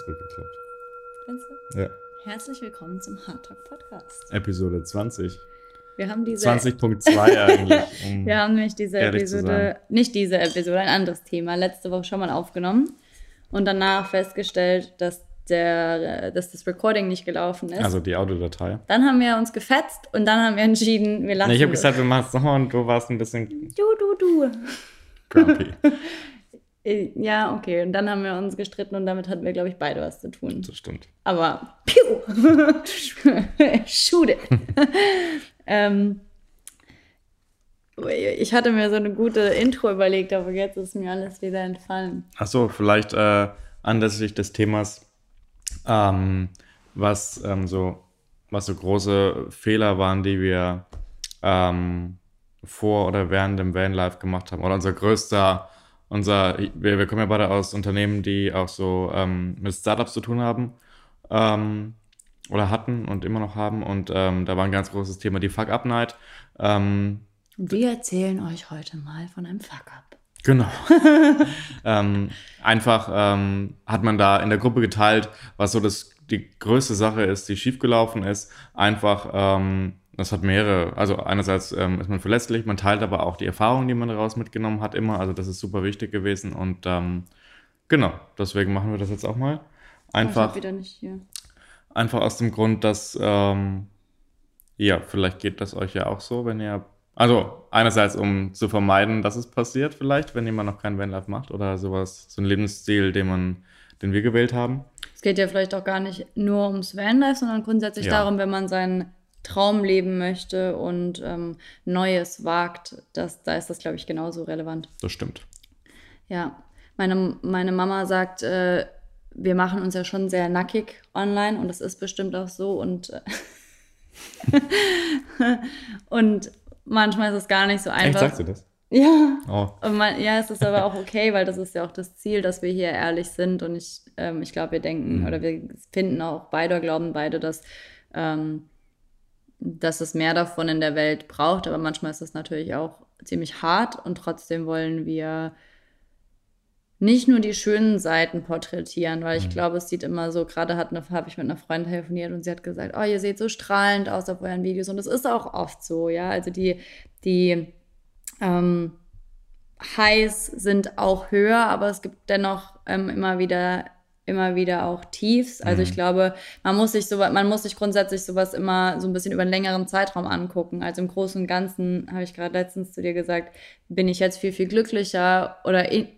besonders gut geklappt. Findest du? Ja. Herzlich willkommen zum Hard Talk Podcast. Episode 20. Wir haben diese 20.2 eigentlich. Um Wir haben nämlich diese Episode, nicht diese Episode, ein anderes Thema, letzte Woche schon mal aufgenommen und danach festgestellt, dass, der, dass das Recording nicht gelaufen ist. also die Audiodatei. dann haben wir uns gefetzt und dann haben wir entschieden, wir lassen Nee, ich habe es. gesagt, wir machen es nochmal und du warst ein bisschen Du, du, du. grumpy. Äh, Ja, okay. Und dann haben wir uns gestritten und damit hatten wir, glaube ich, beide was zu tun. das stimmt. Aber piu! Shoot it! ähm, ich hatte mir so eine gute Intro überlegt, aber jetzt ist mir alles wieder entfallen. Achso, vielleicht äh, anlässlich des Themas, ähm, was, ähm, so, was so große Fehler waren, die wir ähm, vor oder während dem Vanlife gemacht haben. Oder unser größter, unser, wir, wir kommen ja beide aus Unternehmen, die auch so ähm, mit Startups zu tun haben. Ähm, oder hatten und immer noch haben. Und ähm, da war ein ganz großes Thema die Fuck-Up-Night. Ähm, wir erzählen euch heute mal von einem Fuck-Up. Genau. ähm, einfach ähm, hat man da in der Gruppe geteilt, was so das, die größte Sache ist, die schiefgelaufen ist. Einfach, ähm, das hat mehrere, also einerseits ähm, ist man verletzlich, man teilt aber auch die Erfahrungen, die man daraus mitgenommen hat, immer. Also das ist super wichtig gewesen und ähm, genau, deswegen machen wir das jetzt auch mal. Einfach, wieder nicht hier. einfach aus dem Grund, dass, ähm, ja, vielleicht geht das euch ja auch so, wenn ihr also einerseits, um zu vermeiden, dass es passiert, vielleicht, wenn jemand noch kein Vanlife macht oder sowas, so ein Lebensstil, den man, den wir gewählt haben. Es geht ja vielleicht auch gar nicht nur ums Vanlife, sondern grundsätzlich Ja. darum, wenn man seinen Traum leben möchte und ähm, Neues wagt, das, da ist das, glaube ich, genauso relevant. Das stimmt. Ja, meine, meine Mama sagt, äh, wir machen uns ja schon sehr nackig online und das ist bestimmt auch so und, äh, und manchmal ist es gar nicht so Echt, einfach. sagst du das? Ja, Oh, man, ja, es ist aber auch okay, weil das ist ja auch das Ziel, dass wir hier ehrlich sind. Und ich, ähm, ich glaube, wir denken Mhm. oder wir finden auch beide, glauben beide, dass, ähm, dass es mehr davon in der Welt braucht. Aber manchmal ist es natürlich auch ziemlich hart und trotzdem wollen wir nicht nur die schönen Seiten porträtieren, weil ich Mhm. glaube, es sieht immer so, gerade habe ich mit einer Freundin telefoniert und sie hat gesagt, oh, ihr seht so strahlend aus auf euren Videos und das ist auch oft so, ja, also die, die ähm, Highs sind auch höher, aber es gibt dennoch ähm, immer wieder immer wieder auch Tiefs. Also ich Mhm. glaube, man muss sich so, man muss sich grundsätzlich sowas immer so ein bisschen über einen längeren Zeitraum angucken. Also im Großen und Ganzen habe ich gerade letztens zu dir gesagt, bin ich jetzt viel viel glücklicher oder in,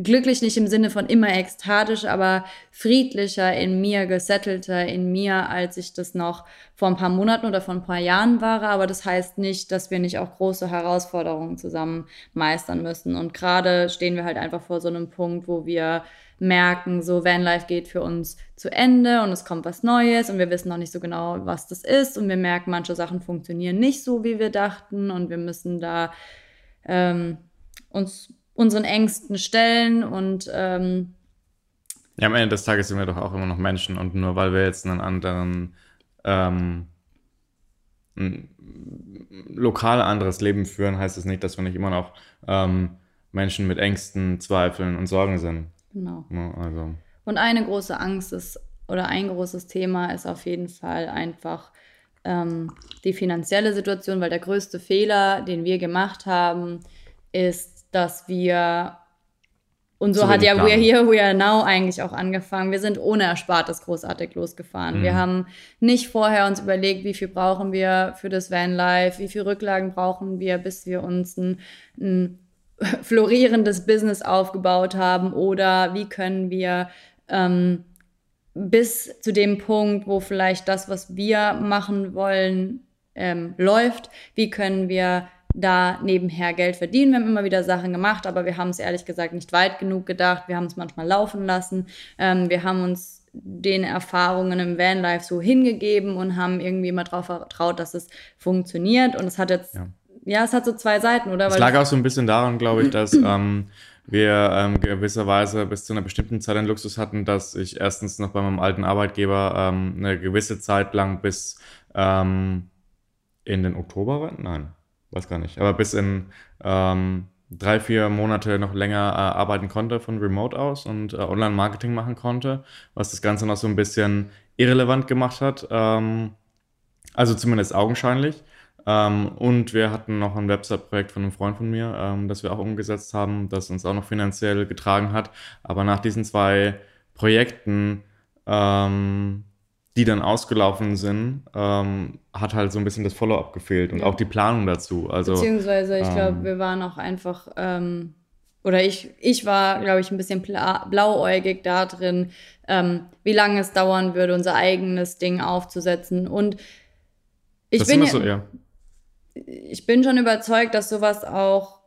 glücklich nicht im Sinne von immer ekstatisch, aber friedlicher in mir, gesettelter in mir, als ich das noch vor ein paar Monaten oder vor ein paar Jahren war. Aber das heißt nicht, dass wir nicht auch große Herausforderungen zusammen meistern müssen. Und gerade stehen wir halt einfach vor so einem Punkt, wo wir merken, so Vanlife geht für uns zu Ende und es kommt was Neues und wir wissen noch nicht so genau, was das ist und wir merken, manche Sachen funktionieren nicht so, wie wir dachten und wir müssen da ähm, uns unseren Ängsten stellen und ähm, Ja, am Ende des Tages sind wir doch auch immer noch Menschen und nur weil wir jetzt einen anderen, ähm, ein lokal anderes Leben führen, heißt es nicht, dass wir nicht immer noch ähm, Menschen mit Ängsten, Zweifeln und Sorgen sind. Genau. Ja, also, Und eine große Angst ist, oder ein großes Thema ist auf jeden Fall einfach ähm, die finanzielle Situation, weil der größte Fehler, den wir gemacht haben, ist, dass wir, und so hat ja We're planen. Here, We Are Now eigentlich auch angefangen. Wir sind ohne Erspartes großartig losgefahren. Wir Mhm. haben nicht vorher uns überlegt, wie viel brauchen wir für das Vanlife, wie viel Rücklagen brauchen wir, bis wir uns ein, ein florierendes Business aufgebaut haben oder wie können wir ähm, bis zu dem Punkt, wo vielleicht das, was wir machen wollen, ähm, läuft, wie können wir da nebenher Geld verdienen. Wir haben immer wieder Sachen gemacht, aber wir haben es ehrlich gesagt nicht weit genug gedacht. Wir haben es manchmal laufen lassen. Ähm, wir haben uns den Erfahrungen im Vanlife so hingegeben und haben irgendwie mal darauf vertraut, dass es funktioniert. Und es hat jetzt, ja, Ja. es hat so zwei Seiten, oder? Es lag auch so ein bisschen daran, glaube ich, dass ähm, wir ähm, gewisserweise bis zu einer bestimmten Zeit den Luxus hatten, dass ich erstens noch bei meinem alten Arbeitgeber ähm, eine gewisse Zeit lang bis ähm, in den Oktober war? Nein, weiß gar nicht. Aber bis in ähm, drei, vier Monate noch länger äh, arbeiten konnte von Remote aus und äh, Online-Marketing machen konnte, was das Ganze noch so ein bisschen irrelevant gemacht hat. Ähm, also zumindest augenscheinlich. Ähm, und wir hatten noch ein Website-Projekt von einem Freund von mir, ähm, das wir auch umgesetzt haben, das uns auch noch finanziell getragen hat. Aber nach diesen zwei Projekten ähm, die dann ausgelaufen sind, ähm, hat halt so ein bisschen das Follow-up gefehlt und ja. auch die Planung dazu. Also, Beziehungsweise, ich ähm, glaube, wir waren auch einfach, ähm, oder ich, ich war, glaube ich, ein bisschen blauäugig da drin, ähm, wie lange es dauern würde, unser eigenes Ding aufzusetzen. Und ich das bin, so, ja. Ich bin schon überzeugt, dass sowas auch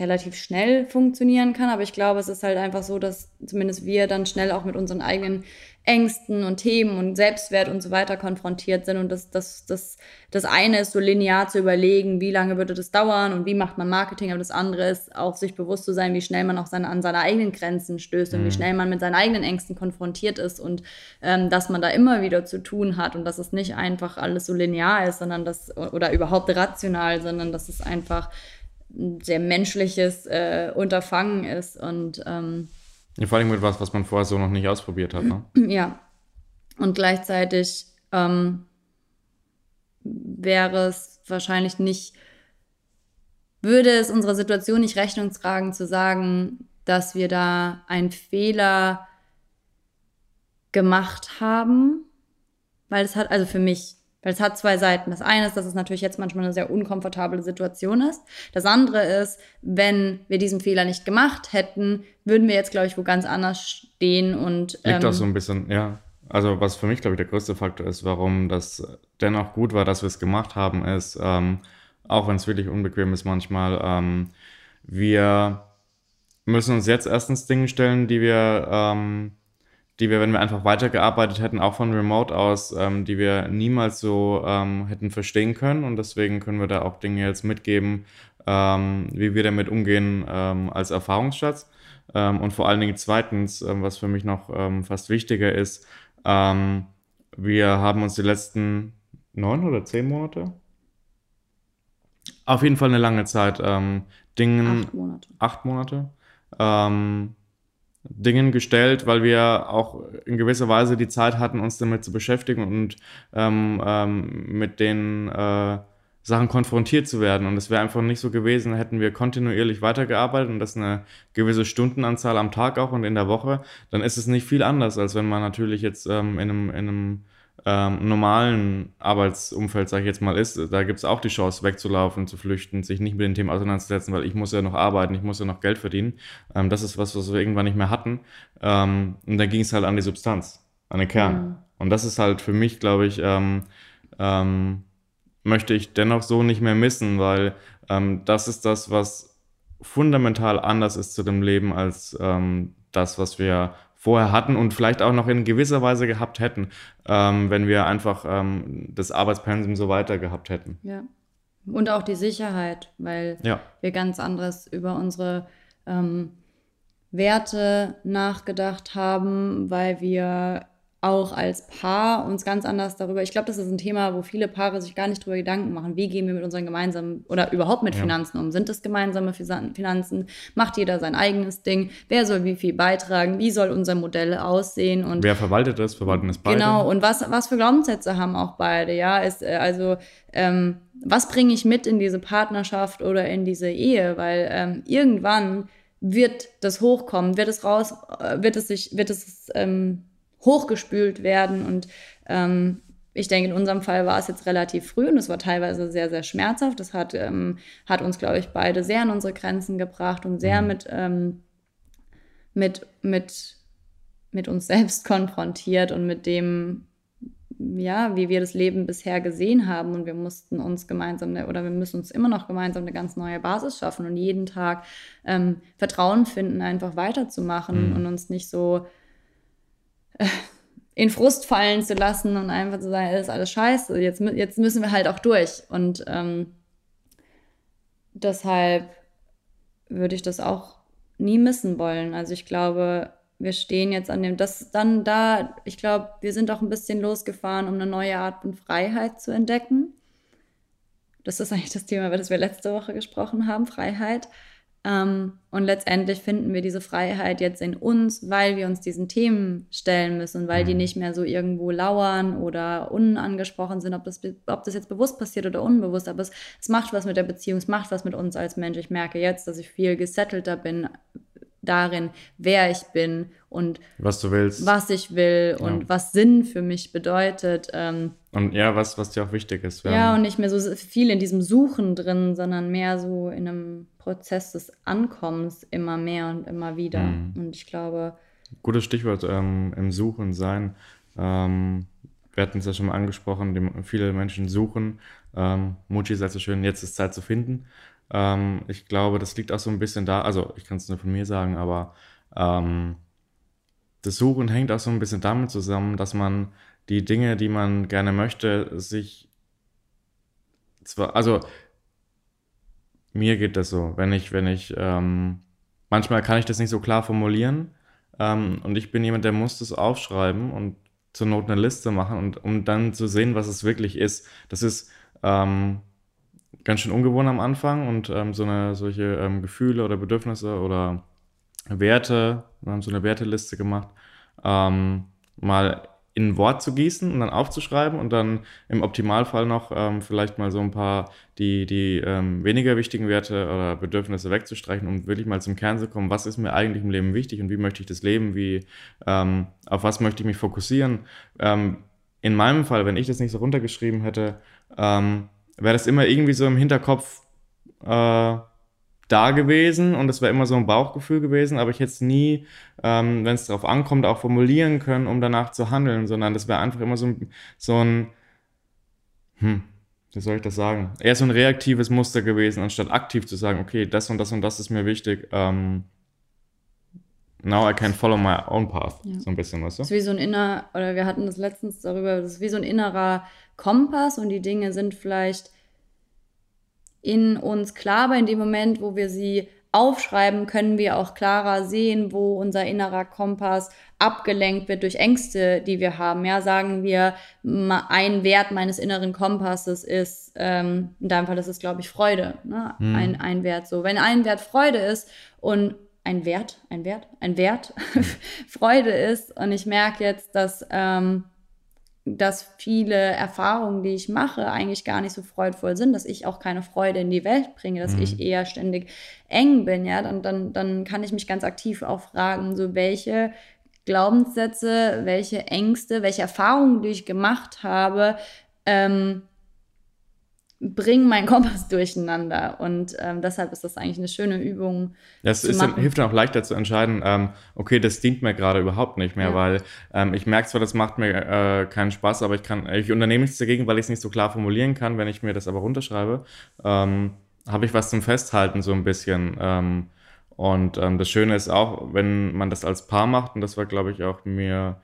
relativ schnell funktionieren kann, aber ich glaube, es ist halt einfach so, dass zumindest wir dann schnell auch mit unseren eigenen Ängsten und Themen und Selbstwert und so weiter konfrontiert sind. Und das, das, das, das eine ist so linear zu überlegen, wie lange würde das dauern und wie macht man Marketing, aber das andere ist auch sich bewusst zu sein, wie schnell man auch seine, an seine eigenen Grenzen stößt und wie mhm. schnell man mit seinen eigenen Ängsten konfrontiert ist und ähm, dass man da immer wieder zu tun hat und dass es nicht einfach alles so linear ist, sondern das, oder überhaupt rational, sondern dass es einfach ein sehr menschliches äh, Unterfangen ist und ähm, ja, vor allem mit was, was man vorher so noch nicht ausprobiert hat. Ne? Ja. Und gleichzeitig ähm, wäre es wahrscheinlich nicht, würde es unserer Situation nicht Rechnung tragen, zu sagen, dass wir da einen Fehler gemacht haben. Weil es hat, also für mich, weil es hat zwei Seiten. Das eine ist, dass es natürlich jetzt manchmal eine sehr unkomfortable Situation ist. Das andere ist, wenn wir diesen Fehler nicht gemacht hätten, würden wir jetzt, glaube ich, wo ganz anders stehen und. Ähm, Liegt auch so ein bisschen, ja. Also, was für mich, glaube ich, der größte Faktor ist, warum das dennoch gut war, dass wir es gemacht haben, ist, ähm, auch wenn es wirklich unbequem ist manchmal, ähm, wir müssen uns jetzt erstens Dinge stellen, die wir ähm, die wir, wenn wir einfach weitergearbeitet hätten, auch von Remote aus, ähm, die wir niemals so ähm, hätten verstehen können. Und deswegen können wir da auch Dinge jetzt mitgeben, ähm, wie wir damit umgehen ähm, als Erfahrungsschatz. Ähm, und vor allen Dingen zweitens, ähm, was für mich noch fast wichtiger ist, wir haben uns die letzten neun oder zehn Monate, auf jeden Fall eine lange Zeit, Dingen, acht Monate, acht Monate Dingen gestellt, weil wir auch in gewisser Weise die Zeit hatten, uns damit zu beschäftigen und ähm, ähm, mit den äh, Sachen konfrontiert zu werden. Und es wäre einfach nicht so gewesen, hätten wir kontinuierlich weitergearbeitet und das eine gewisse Stundenanzahl am Tag auch und in der Woche, dann ist es nicht viel anders, als wenn man natürlich jetzt ähm, in einem, in einem ähm, normalen Arbeitsumfeld, sage ich jetzt mal, ist, da gibt es auch die Chance, wegzulaufen, zu flüchten, sich nicht mit den Themen auseinanderzusetzen, weil ich muss ja noch arbeiten, ich muss ja noch Geld verdienen. Ähm, das ist was, was wir irgendwann nicht mehr hatten. Ähm, und dann ging es halt an die Substanz, an den Kern. Mhm. Und das ist halt für mich, glaube ich, ähm, ähm, möchte ich dennoch so nicht mehr missen, weil ähm, das ist das, was fundamental anders ist zu dem Leben als das, was wir vorher hatten und vielleicht auch noch in gewisser Weise gehabt hätten, ähm, wenn wir einfach ähm, das Arbeitspensum so weiter gehabt hätten. Ja. Und auch die Sicherheit, weil ja. wir ganz anderes über unsere ähm, Werte nachgedacht haben, weil wir auch als Paar uns ganz anders darüber. Ich glaube, das ist ein Thema, wo viele Paare sich gar nicht darüber Gedanken machen. Wie gehen wir mit unseren gemeinsamen oder überhaupt mit ja. Finanzen um? Sind es gemeinsame Finanzen? Macht jeder sein eigenes Ding? Wer soll wie viel beitragen? Wie soll unser Modell aussehen? Und wer verwaltet das? Verwalten es beide? Genau. Und was, was für Glaubenssätze haben auch beide? Ja, ist äh, also ähm, was bringe ich mit in diese Partnerschaft oder in diese Ehe? Weil ähm, irgendwann wird das hochkommen, wird es raus, äh, wird es sich, wird es ähm, hochgespült werden. Und ähm, ich denke, in unserem Fall war es jetzt relativ früh und es war teilweise sehr, sehr schmerzhaft. Das hat, ähm, hat uns, glaube ich, beide sehr an unsere Grenzen gebracht und sehr mhm. mit, ähm, mit, mit, mit uns selbst konfrontiert und mit dem, ja, wie wir das Leben bisher gesehen haben. Und wir mussten uns gemeinsam oder wir müssen uns immer noch gemeinsam eine ganz neue Basis schaffen und jeden Tag ähm, Vertrauen finden, einfach weiterzumachen mhm. und uns nicht so in Frust fallen zu lassen und einfach zu sagen, ist alles scheiße, jetzt, jetzt müssen wir halt auch durch. Und ähm, deshalb würde ich das auch nie missen wollen. Also ich glaube, wir stehen jetzt an dem, das dann da, ich glaube, wir sind auch ein bisschen losgefahren, um eine neue Art von Freiheit zu entdecken. Das ist eigentlich das Thema, über das wir letzte Woche gesprochen haben, Freiheit. Ähm, und letztendlich finden wir diese Freiheit jetzt in uns, weil wir uns diesen Themen stellen müssen, weil die mhm. nicht mehr so irgendwo lauern oder unangesprochen sind, ob das, ob das jetzt bewusst passiert oder unbewusst. Aber es, es macht was mit der Beziehung, es macht was mit uns als Mensch. Ich merke jetzt, dass ich viel gesettelter bin darin, wer ich bin und was du willst, was ich will und ja. was Sinn für mich bedeutet. Ähm, und ja, was, was dir auch wichtig ist. ja, und nicht mehr so viel in diesem Suchen drin, sondern mehr so in einem Prozess des Ankommens immer mehr und immer wieder. Mhm. Und ich glaube. Gutes Stichwort ähm, im Suchen sein. Ähm, wir hatten es ja schon mal angesprochen, die, viele Menschen suchen. Ähm, Muji sagt so schön, jetzt ist Zeit zu finden. Ähm, ich glaube, das liegt auch so ein bisschen da, also ich kann es nur von mir sagen, aber ähm, das Suchen hängt auch so ein bisschen damit zusammen, dass man die Dinge, die man gerne möchte, sich zwar, also mir geht das so, wenn ich, wenn ich, ähm, manchmal kann ich das nicht so klar formulieren ähm, und ich bin jemand, der muss das aufschreiben und zur Not eine Liste machen und um dann zu sehen, was es wirklich ist. Das ist ähm, ganz schön ungewohnt am Anfang und ähm, so eine solche ähm, Gefühle oder Bedürfnisse oder Werte, wir haben so eine Werteliste gemacht, ähm, mal in ein Wort zu gießen und dann aufzuschreiben und dann im Optimalfall noch ähm, vielleicht mal so ein paar die, die ähm, weniger wichtigen Werte oder Bedürfnisse wegzustreichen, um wirklich mal zum Kern zu kommen, was ist mir eigentlich im Leben wichtig und wie möchte ich das leben, wie, ähm, auf was möchte ich mich fokussieren. Ähm, in meinem Fall, wenn ich das nicht so runtergeschrieben hätte, ähm, wäre das immer irgendwie so im Hinterkopf äh, da gewesen und es wäre immer so ein Bauchgefühl gewesen, aber ich hätte es nie, ähm, wenn es darauf ankommt, auch formulieren können, um danach zu handeln, sondern das wäre einfach immer so ein, so ein, hm, wie soll ich das sagen? Eher so ein reaktives Muster gewesen, anstatt aktiv zu sagen, okay, das und das und das ist mir wichtig. Ähm, now I can follow my own path. Ja. So ein bisschen, weißt du? Das ist wie so ein inner, oder wir hatten das letztens darüber, das ist wie so ein innerer Kompass und die Dinge sind vielleicht in uns klar, aber in dem Moment, wo wir sie aufschreiben, können wir auch klarer sehen, wo unser innerer Kompass abgelenkt wird durch Ängste, die wir haben. Ja, sagen wir, ein Wert meines inneren Kompasses ist, ähm, in deinem Fall ist es, glaube ich, Freude. Ne? Hm. Ein, ein Wert so. Wenn ein Wert Freude ist und ein Wert, ein Wert, ein Wert Freude ist. Und ich merke jetzt, dass ähm, dass viele Erfahrungen, die ich mache, eigentlich gar nicht so freudvoll sind, dass ich auch keine Freude in die Welt bringe, dass mhm. ich eher ständig eng bin, ja, dann, dann, dann kann ich mich ganz aktiv auch fragen, so welche Glaubenssätze, welche Ängste, welche Erfahrungen, die ich gemacht habe, ähm, bringen meinen Kompass durcheinander. Und ähm, deshalb ist das eigentlich eine schöne Übung. Das ist dann, hilft dann auch leichter zu entscheiden, ähm, okay, das dient mir gerade überhaupt nicht mehr, ja. weil ähm, ich merke zwar, das macht mir äh, keinen Spaß, aber ich kann, ich unternehme nichts dagegen, weil ich es nicht so klar formulieren kann, wenn ich mir das aber runterschreibe, ähm, habe ich was zum Festhalten so ein bisschen. Ähm, und ähm, das Schöne ist auch, wenn man das als Paar macht, und das war, glaube ich, auch mir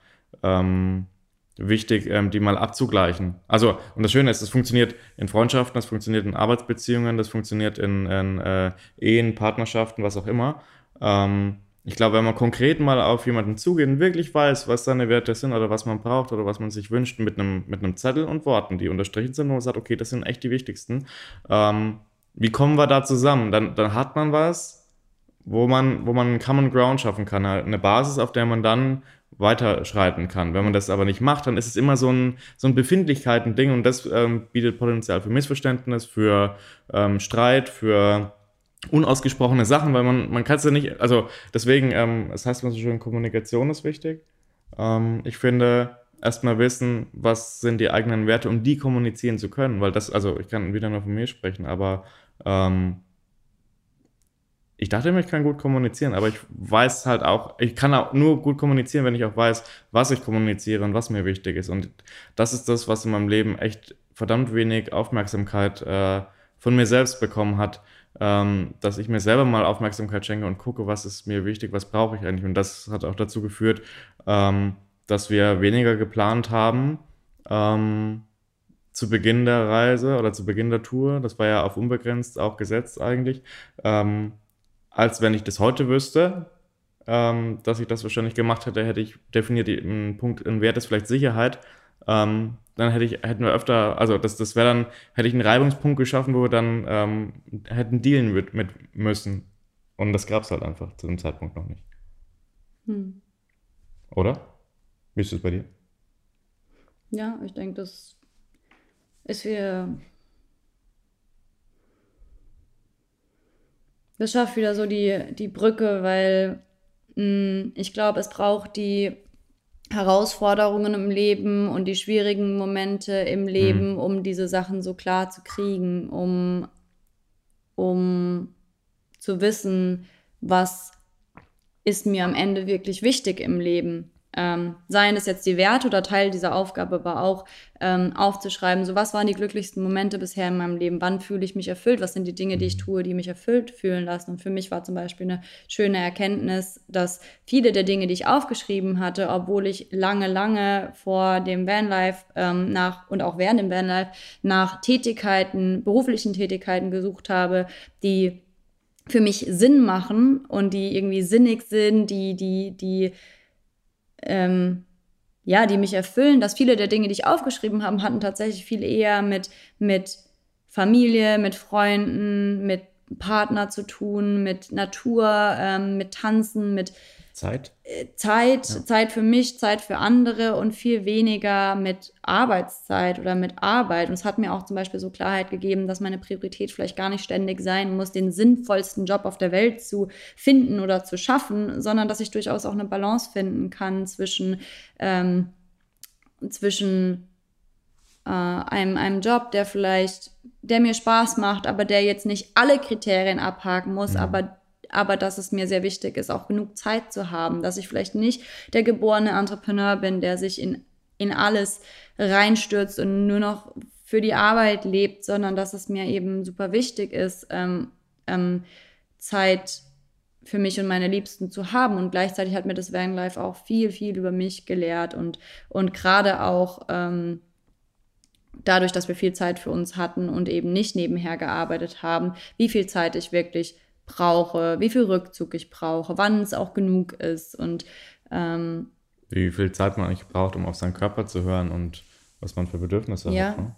wichtig, ähm, die mal abzugleichen. Also, und das Schöne ist, das funktioniert in Freundschaften, das funktioniert in Arbeitsbeziehungen, das funktioniert in, in äh, Ehen, Partnerschaften, was auch immer. Ähm, ich glaube, wenn man konkret mal auf jemanden zugeht und wirklich weiß, was seine Werte sind oder was man braucht oder was man sich wünscht, mit einem, mit einem Zettel und Worten, die unterstrichen sind, und man sagt, okay, das sind echt die wichtigsten. Ähm, wie kommen wir da zusammen? Dann, dann hat man was, wo man, wo man einen Common Ground schaffen kann, eine Basis, auf der man dann weiterschreiten kann. Wenn man das aber nicht macht, dann ist es immer so ein, so ein Befindlichkeiten-Ding und das ähm, bietet Potenzial für Missverständnis, für ähm, Streit, für unausgesprochene Sachen, weil man, man kann es ja nicht, also deswegen, ähm, das heißt immer so schön, Kommunikation ist wichtig. Ähm, ich finde, erstmal wissen, was sind die eigenen Werte, um die kommunizieren zu können, weil das, also ich kann wieder nur von mir sprechen, aber ähm, ich dachte immer, ich kann gut kommunizieren, aber ich weiß halt auch, ich kann auch nur gut kommunizieren, wenn ich auch weiß, was ich kommuniziere und was mir wichtig ist. Und das ist das, was in meinem Leben echt verdammt wenig Aufmerksamkeit äh, von mir selbst bekommen hat, ähm, dass ich mir selber mal Aufmerksamkeit schenke und gucke, was ist mir wichtig, was brauche ich eigentlich. Und das hat auch dazu geführt, ähm, dass wir weniger geplant haben. Ähm, zu Beginn der Reise oder zu Beginn der Tour, das war ja auf unbegrenzt auch gesetzt eigentlich, ähm, als wenn ich das heute wüsste, ähm, dass ich das wahrscheinlich gemacht hätte, hätte ich definiert einen Punkt, ein Wert ist vielleicht Sicherheit. Ähm, dann hätte ich, hätten wir öfter, also das, das wäre dann, hätte ich einen Reibungspunkt geschaffen, wo wir dann ähm, hätten dealen mit, mit müssen. Und das gab es halt einfach zu dem Zeitpunkt noch nicht. Hm. Oder? Wie ist es bei dir? Ja, ich denke, das ist wir. Das schafft wieder so die, die Brücke, weil mh, hm, ich glaube, es braucht die Herausforderungen im Leben und die schwierigen Momente im Leben, mhm. um diese Sachen so klar zu kriegen, um, um zu wissen, was ist mir am Ende wirklich wichtig im Leben. Ähm, seien es jetzt die Werte oder Teil dieser Aufgabe war auch ähm, aufzuschreiben, so was waren die glücklichsten Momente bisher in meinem Leben, wann fühle ich mich erfüllt, was sind die Dinge, die ich tue, die mich erfüllt fühlen lassen. Und für mich war zum Beispiel eine schöne Erkenntnis, dass viele der Dinge, die ich aufgeschrieben hatte, obwohl ich lange, lange vor dem Vanlife ähm, nach und auch während dem Vanlife nach Tätigkeiten, beruflichen Tätigkeiten gesucht habe, die für mich Sinn machen und die irgendwie sinnig sind, die, die, die, ähm, ja, die mich erfüllen, dass viele der Dinge, die ich aufgeschrieben habe, hatten tatsächlich viel eher mit, mit Familie, mit Freunden, mit Partner zu tun, mit Natur, ähm, mit Tanzen, mit Zeit? Äh, Zeit, ja. Zeit für mich, Zeit für andere und viel weniger mit Arbeitszeit oder mit Arbeit. Und es hat mir auch zum Beispiel so Klarheit gegeben, dass meine Priorität vielleicht gar nicht ständig sein muss, den sinnvollsten Job auf der Welt zu finden oder zu schaffen, sondern dass ich durchaus auch eine Balance finden kann zwischen, ähm, zwischen äh, einem, einem Job, der vielleicht, der mir Spaß macht, aber der jetzt nicht alle Kriterien abhaken muss. Mhm. aber aber dass es mir sehr wichtig ist, auch genug Zeit zu haben, dass ich vielleicht nicht der geborene Entrepreneur bin, der sich in, in alles reinstürzt und nur noch für die Arbeit lebt, sondern dass es mir eben super wichtig ist, ähm, ähm, Zeit für mich und meine Liebsten zu haben. Und gleichzeitig hat mir das Vanlife auch viel, viel über mich gelehrt und, und gerade auch ähm, dadurch, dass wir viel Zeit für uns hatten und eben nicht nebenher gearbeitet haben, wie viel Zeit ich wirklich brauche, wie viel Rückzug ich brauche, wann es auch genug ist und ähm, wie viel Zeit man eigentlich braucht, um auf seinen Körper zu hören und was man für Bedürfnisse ja, hat. Ne?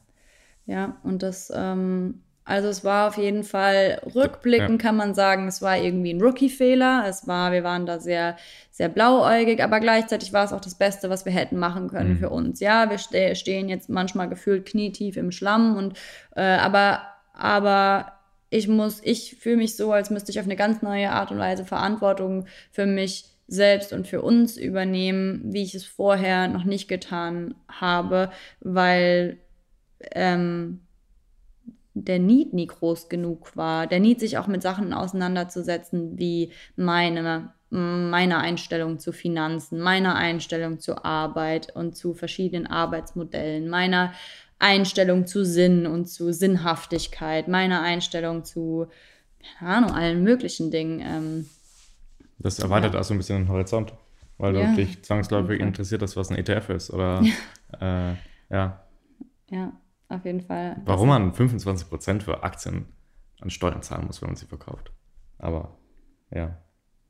Ja, und das, ähm, also es war auf jeden Fall, rückblickend ja. kann man sagen, es war irgendwie ein Rookie-Fehler. Es war, wir waren da sehr, sehr blauäugig, aber gleichzeitig war es auch das Beste, was wir hätten machen können mhm. für uns. Ja, wir ste stehen jetzt manchmal gefühlt knietief im Schlamm und äh, aber, aber ich muss, ich fühle mich so, als müsste ich auf eine ganz neue Art und Weise Verantwortung für mich selbst und für uns übernehmen, wie ich es vorher noch nicht getan habe, weil ähm, der Need nie groß genug war. Der Need, sich auch mit Sachen auseinanderzusetzen, wie meine, meine Einstellung zu Finanzen, meine Einstellung zur Arbeit und zu verschiedenen Arbeitsmodellen, meiner Einstellung zu Sinn und zu Sinnhaftigkeit, meine Einstellung zu, keine Ahnung, allen möglichen Dingen. Ähm, das erweitert ja. auch so ein bisschen den Horizont, weil ja, du dich zwangsläufig interessiert, dass was ein ETF ist oder ja. Äh, ja. Ja, auf jeden Fall. Warum man 25% für Aktien an Steuern zahlen muss, wenn man sie verkauft. Aber ja.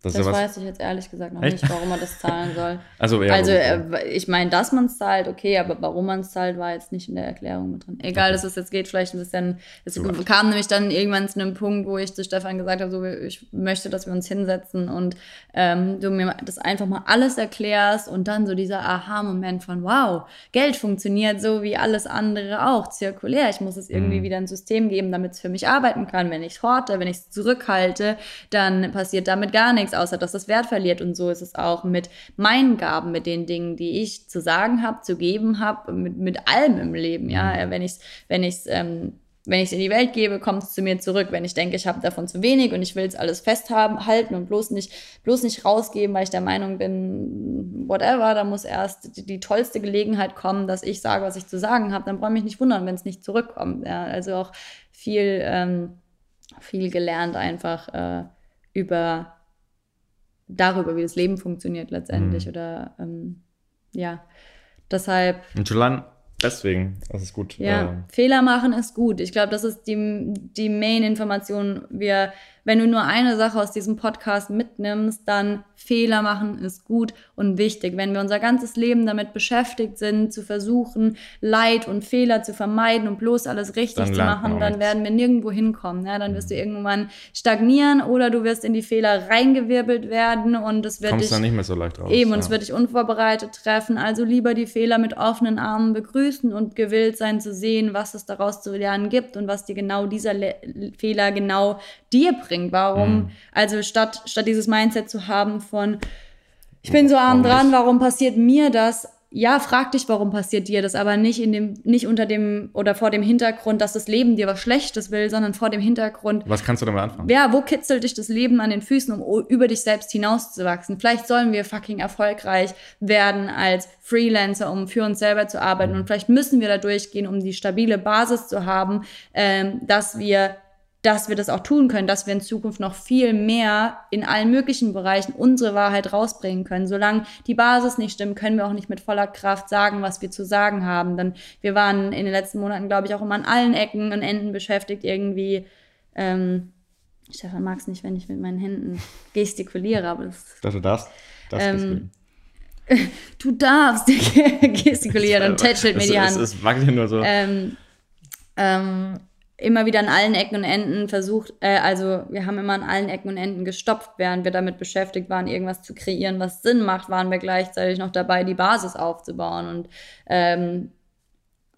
Das, das weiß ich jetzt ehrlich gesagt noch Echt? nicht, warum man das zahlen soll. also, ja, also äh, ich meine, dass man es zahlt, okay, aber warum man es zahlt, war jetzt nicht in der Erklärung mit drin. Egal, okay. dass es jetzt geht, vielleicht ein bisschen. Es kam nämlich dann irgendwann zu einem Punkt, wo ich zu Stefan gesagt habe, so, ich möchte, dass wir uns hinsetzen und ähm, du mir das einfach mal alles erklärst und dann so dieser Aha-Moment von, wow, Geld funktioniert so wie alles andere auch, zirkulär. Ich muss es irgendwie mhm. wieder ein System geben, damit es für mich arbeiten kann. Wenn ich es horte, wenn ich es zurückhalte, dann passiert damit gar nichts nichts, außer dass das Wert verliert. Und so ist es auch mit meinen Gaben, mit den Dingen, die ich zu sagen habe, zu geben habe, mit, mit allem im Leben. Ja, mhm. wenn ich es wenn ich's, ähm, wenn ich es in die Welt gebe, kommt es zu mir zurück. Wenn ich denke, ich habe davon zu wenig und ich will es alles festhaben, halten und bloß nicht, bloß nicht rausgeben, weil ich der Meinung bin, whatever, da muss erst die, die tollste Gelegenheit kommen, dass ich sage, was ich zu sagen habe, dann brauche ich mich nicht wundern, wenn es nicht zurückkommt. Ja, also auch viel, ähm, viel gelernt einfach äh, über darüber, wie das Leben funktioniert letztendlich. Mhm. Oder ähm, ja, deshalb. Und schon deswegen, das ist gut. Ja, äh, Fehler machen ist gut. Ich glaube, das ist die, die Main-Information. Wir wenn du nur eine Sache aus diesem Podcast mitnimmst, dann Fehler machen ist gut und wichtig. Wenn wir unser ganzes Leben damit beschäftigt sind, zu versuchen, Leid und Fehler zu vermeiden und bloß alles richtig Dann zu machen, dann werden wir nirgendwo hinkommen. Ja? Dann wirst du irgendwann stagnieren oder du wirst in die Fehler reingewirbelt werden und es wird Kommst dich dann nicht mehr so leicht raus. Eben, und ja. es wird dich unvorbereitet treffen. Also lieber die Fehler mit offenen Armen begrüßen und gewillt sein zu sehen, was es daraus zu lernen gibt und was dir genau dieser Le Fehler genau dir bringt. Warum? Mhm. Also statt, statt dieses Mindset zu haben von, ich bin so arm dran, warum passiert mir das? Ja, frag dich, warum passiert dir das, aber nicht in dem, nicht unter dem oder vor dem Hintergrund, dass das Leben dir was Schlechtes will, sondern vor dem Hintergrund, Was kannst du damit anfangen? ja, wo kitzelt dich das Leben an den Füßen, um über dich selbst hinauszuwachsen? Vielleicht sollen wir fucking erfolgreich werden als Freelancer, um für uns selber zu arbeiten. Und vielleicht müssen wir da durchgehen, um die stabile Basis zu haben, ähm, dass wir dass wir das auch tun können, dass wir in Zukunft noch viel mehr in allen möglichen Bereichen unsere Wahrheit rausbringen können. Solange die Basis nicht stimmt, können wir auch nicht mit voller Kraft sagen, was wir zu sagen haben. Denn wir waren in den letzten Monaten, glaube ich, auch immer an allen Ecken und Enden beschäftigt, irgendwie ähm, Stefan mag es nicht, wenn ich mit meinen Händen gestikuliere, aber das, dachte, du darfst. darfst Ähm, du darfst gestikulieren und tätschelt mir es, die Es, Hand. es wackelt nur so. ähm, ähm, immer wieder an allen Ecken und Enden versucht, äh, also wir haben immer an allen Ecken und Enden gestoppt, während wir damit beschäftigt waren, irgendwas zu kreieren, was Sinn macht, waren wir gleichzeitig noch dabei, die Basis aufzubauen und ähm,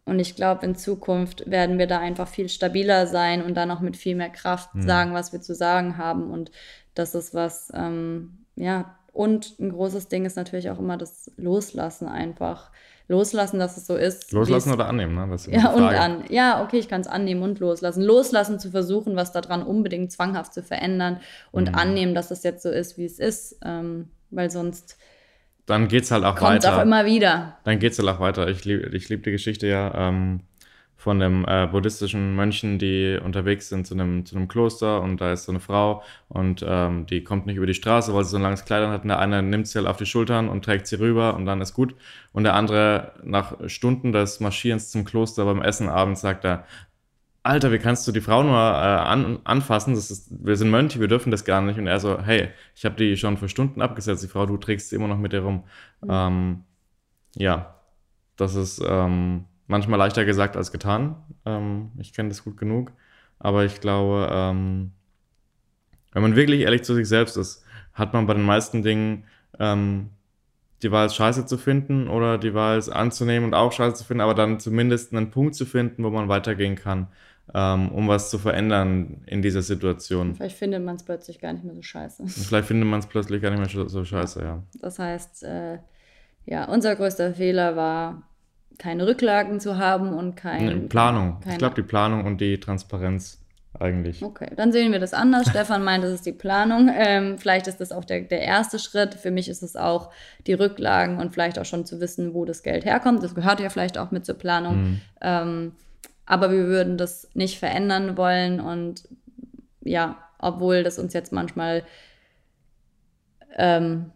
und ich glaube, in Zukunft werden wir da einfach viel stabiler sein und dann auch mit viel mehr Kraft sagen, was wir zu sagen haben. Und das ist was, ähm, ja, und ein großes Ding ist natürlich auch immer das Loslassen einfach. Loslassen, dass es so ist. Loslassen es- oder annehmen, ne? Ja, und an. Ja, okay, ich kann es annehmen und loslassen. Loslassen zu versuchen, was daran unbedingt zwanghaft zu verändern und Mhm. annehmen, dass es jetzt so ist, wie es ist. Ähm, weil sonst Dann geht's halt auch kommt es weiter. auch immer wieder. Dann geht's halt auch weiter. Ich liebe ich lieb die Geschichte ja ähm, von dem äh, buddhistischen Mönchen, die unterwegs sind zu einem, zu einem Kloster und da ist so eine Frau und ähm, die kommt nicht über die Straße, weil sie so ein langes Kleid hat und der eine nimmt sie halt auf die Schultern und trägt sie rüber und dann ist gut. Und der andere nach Stunden des Marschierens zum Kloster beim Essen abends sagt er, Alter, wie kannst du die Frau nur äh, an, anfassen? Das ist, wir sind Mönche, wir dürfen das gar nicht. Und er so, hey, ich habe die schon für Stunden abgesetzt, die Frau, du trägst sie immer noch mit dir rum. Ähm, ja, das ist ähm, manchmal leichter gesagt als getan. Ähm, ich kenne das gut genug. Aber ich glaube, ähm, wenn man wirklich ehrlich zu sich selbst ist, hat man bei den meisten Dingen ähm, die Wahl, es scheiße zu finden oder die Wahl, es anzunehmen und auch scheiße zu finden, aber dann zumindest einen Punkt zu finden, wo man weitergehen kann, ähm, um was zu verändern in dieser Situation. Vielleicht findet man es plötzlich gar nicht mehr so scheiße. Und vielleicht findet man es plötzlich gar nicht mehr so- so scheiße, ja. Das heißt, äh, ja, unser größter Fehler war, keine Rücklagen zu haben und kein. Nee, Planung. keine- Ich glaube, die Planung und die Transparenz eigentlich. Okay, dann sehen wir das anders. Stefan meint, das ist die Planung. Ähm, vielleicht ist das auch der, der erste Schritt. Für mich ist es auch die Rücklagen und vielleicht auch schon zu wissen, wo das Geld herkommt. Das gehört ja vielleicht auch mit zur Planung. Mhm. Ähm, aber wir würden das nicht verändern wollen und ja, obwohl das uns jetzt manchmal ähm,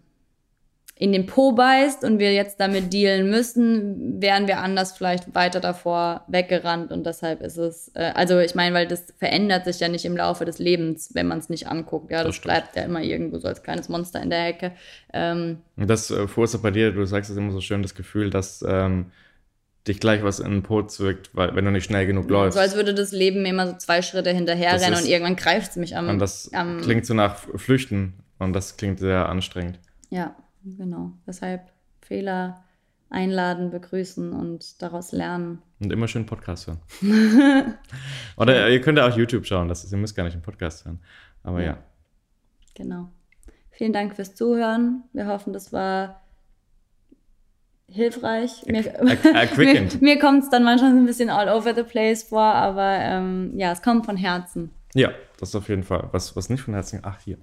in den Po beißt und wir jetzt damit dealen müssen, wären wir anders vielleicht weiter davor weggerannt und deshalb ist es, äh, also ich meine, weil das verändert sich ja nicht im Laufe des Lebens, wenn man es nicht anguckt, ja, Das das, bleibt ja immer irgendwo so als kleines Monster in der Hecke. Ähm, Und das äh, verursacht bei dir, du sagst es immer so schön, das Gefühl, dass ähm, dich gleich was in den Po zwickt, weil, wenn du nicht schnell genug läufst. so als würde das Leben mir immer so zwei Schritte hinterher Das rennen ist- und irgendwann greift es mich am, und das am klingt so nach Flüchten und das klingt sehr anstrengend. Ja, genau. Deshalb Fehler einladen, begrüßen und daraus lernen. Und immer schön Podcast hören. Oder ihr könnt ja auch YouTube schauen, das ist, ihr müsst gar nicht einen Podcast hören. Aber ja. Genau. Vielen Dank fürs Zuhören. Wir hoffen, das war hilfreich. Mir, erquickend. mir, mir kommt es dann manchmal so ein bisschen all over the place vor, aber ähm, ja, es kommt von Herzen. Ja, das auf jeden Fall. Was, was nicht von Herzen, ach hier.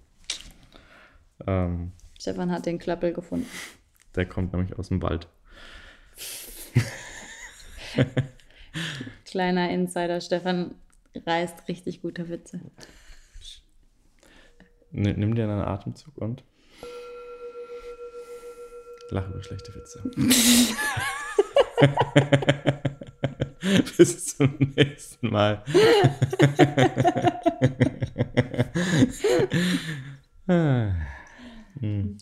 Ähm, Stefan hat den Klappel gefunden. der kommt nämlich aus dem Wald. Kleiner Insider, Stefan reißt richtig gute Witze. Nimm, nimm dir einen Atemzug und lach über schlechte Witze. Bis zum nächsten Mal. Ah. 嗯。